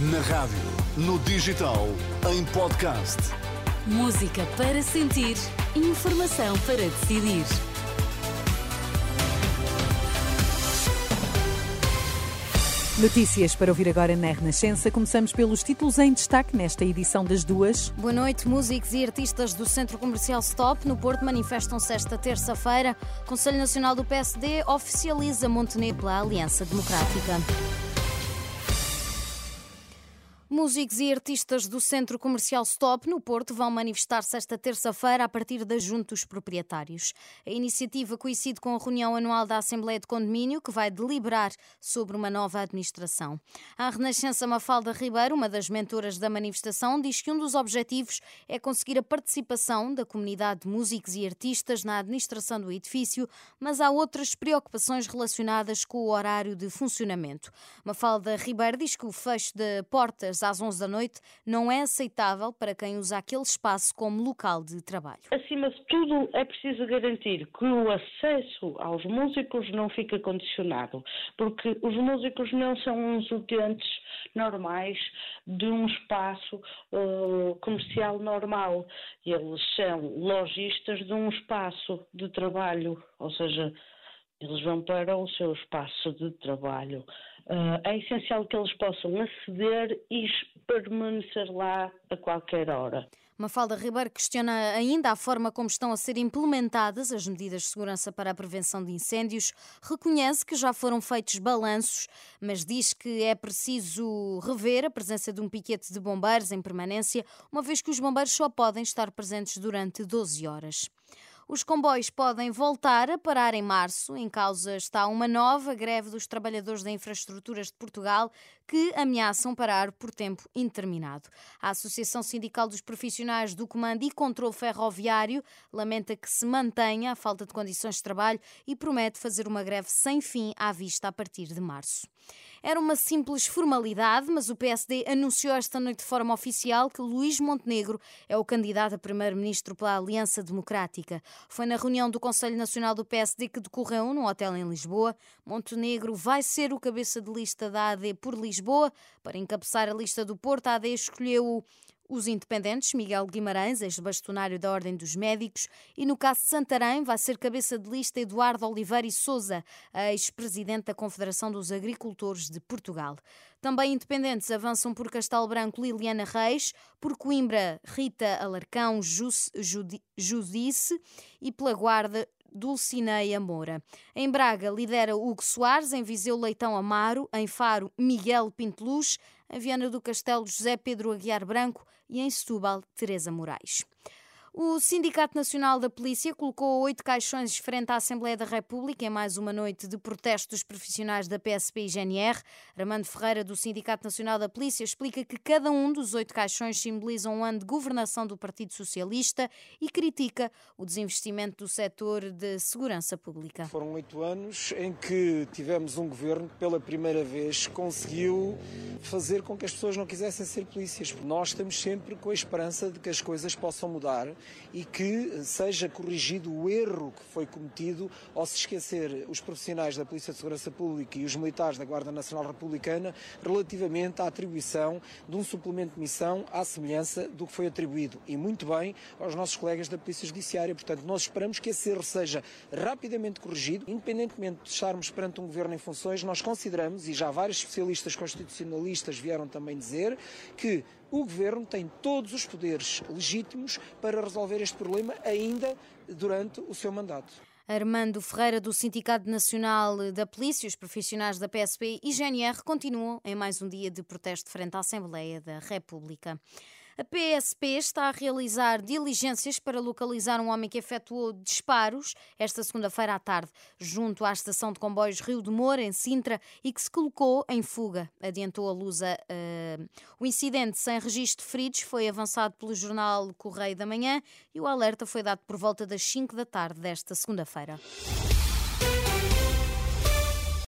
Na rádio, no digital, em podcast. Música para sentir, informação para decidir. Notícias para ouvir agora na Renascença. Começamos pelos títulos em destaque nesta edição das duas. Boa noite. Músicos e artistas do Centro Comercial Stop no Porto manifestam-se esta terça-feira. Conselho Nacional do PSD oficializa Montenegro pela Aliança Democrática. Músicos e artistas do Centro Comercial Stop, no Porto, vão manifestar-se esta terça-feira a partir da Junta dos Proprietários. A iniciativa coincide com a reunião anual da Assembleia de Condomínio, que vai deliberar sobre uma nova administração. A Renascença Mafalda Ribeiro, uma das mentoras da manifestação, diz que um dos objetivos é conseguir a participação da comunidade de músicos e artistas na administração do edifício, mas há outras preocupações relacionadas com o horário de funcionamento. Mafalda Ribeiro diz que o fecho de portas às 11 da noite não é aceitável para quem usa aquele espaço como local de trabalho. Acima de tudo, é preciso garantir que o acesso aos músicos não fica condicionado, porque os músicos não são uns utentes normais de um espaço uh, comercial normal. Eles são lojistas de um espaço de trabalho, ou seja, eles vão para o seu espaço de trabalho. Uh, é essencial que eles possam aceder e permanecer lá a qualquer hora. Mafalda Ribeiro questiona ainda a forma como estão a ser implementadas as medidas de segurança para a prevenção de incêndios. Reconhece que já foram feitos balanços, mas diz que é preciso rever a presença de um piquete de bombeiros em permanência, uma vez que os bombeiros só podem estar presentes durante 12 horas. Os comboios podem voltar a parar em março. Em causa está uma nova greve dos trabalhadores da infraestruturas de Portugal que ameaçam parar por tempo indeterminado. A Associação Sindical dos Profissionais do Comando e Controlo Ferroviário lamenta que se mantenha a falta de condições de trabalho e promete fazer uma greve sem fim à vista a partir de março. Era uma simples formalidade, mas o PSD anunciou esta noite de forma oficial que Luís Montenegro é o candidato a primeiro-ministro pela Aliança Democrática. Foi na reunião do Conselho Nacional do PSD que decorreu num hotel em Lisboa. Montenegro vai ser o cabeça de lista da AD por Lisboa. Para encabeçar a lista do Porto, a AD escolheu os independentes, Miguel Guimarães, ex-bastonário da Ordem dos Médicos, e no caso de Santarém vai ser cabeça de lista Eduardo Oliveira e Souza, ex-presidente da Confederação dos Agricultores de Portugal. Também independentes avançam por Castelo Branco Liliana Reis, por Coimbra Rita Alarcão Judice e pela Guarda Dulcineia Moura. Em Braga lidera Hugo Soares, em Viseu Leitão Amaro, em Faro Miguel Pinteluz, em Viana do Castelo José Pedro Aguiar Branco e em Setúbal Teresa Moraes. O Sindicato Nacional da Polícia colocou oito caixões frente à Assembleia da República em mais uma noite de protesto dos profissionais da PSP e GNR. Armando Ferreira, do Sindicato Nacional da Polícia, explica que cada um dos oito caixões simboliza um ano de governação do Partido Socialista e critica o desinvestimento do setor de segurança pública. Foram oito anos em que tivemos um governo que pela primeira vez conseguiu fazer com que as pessoas não quisessem ser polícias. Nós estamos sempre com a esperança de que as coisas possam mudar e que seja corrigido o erro que foi cometido ao se esquecer os profissionais da Polícia de Segurança Pública e os militares da Guarda Nacional Republicana relativamente à atribuição de um suplemento de missão à semelhança do que foi atribuído, e muito bem, aos nossos colegas da Polícia Judiciária. Portanto, nós esperamos que esse erro seja rapidamente corrigido, independentemente de estarmos perante um governo em funções, nós consideramos, e já vários especialistas constitucionalistas vieram também dizer, que o Governo tem todos os poderes legítimos para resolver este problema ainda durante o seu mandato. Armando Ferreira, do Sindicato Nacional da Polícia, os profissionais da PSP e GNR continuam em mais um dia de protesto frente à Assembleia da República. A PSP está a realizar diligências para localizar um homem que efetuou disparos esta segunda-feira à tarde, junto à estação de comboios Rio de Moura, em Sintra, e que se colocou em fuga, adiantou a Lusa. Uh, o incidente, sem registro de feridos, foi avançado pelo jornal Correio da Manhã e o alerta foi dado por volta das 5 da tarde desta segunda-feira.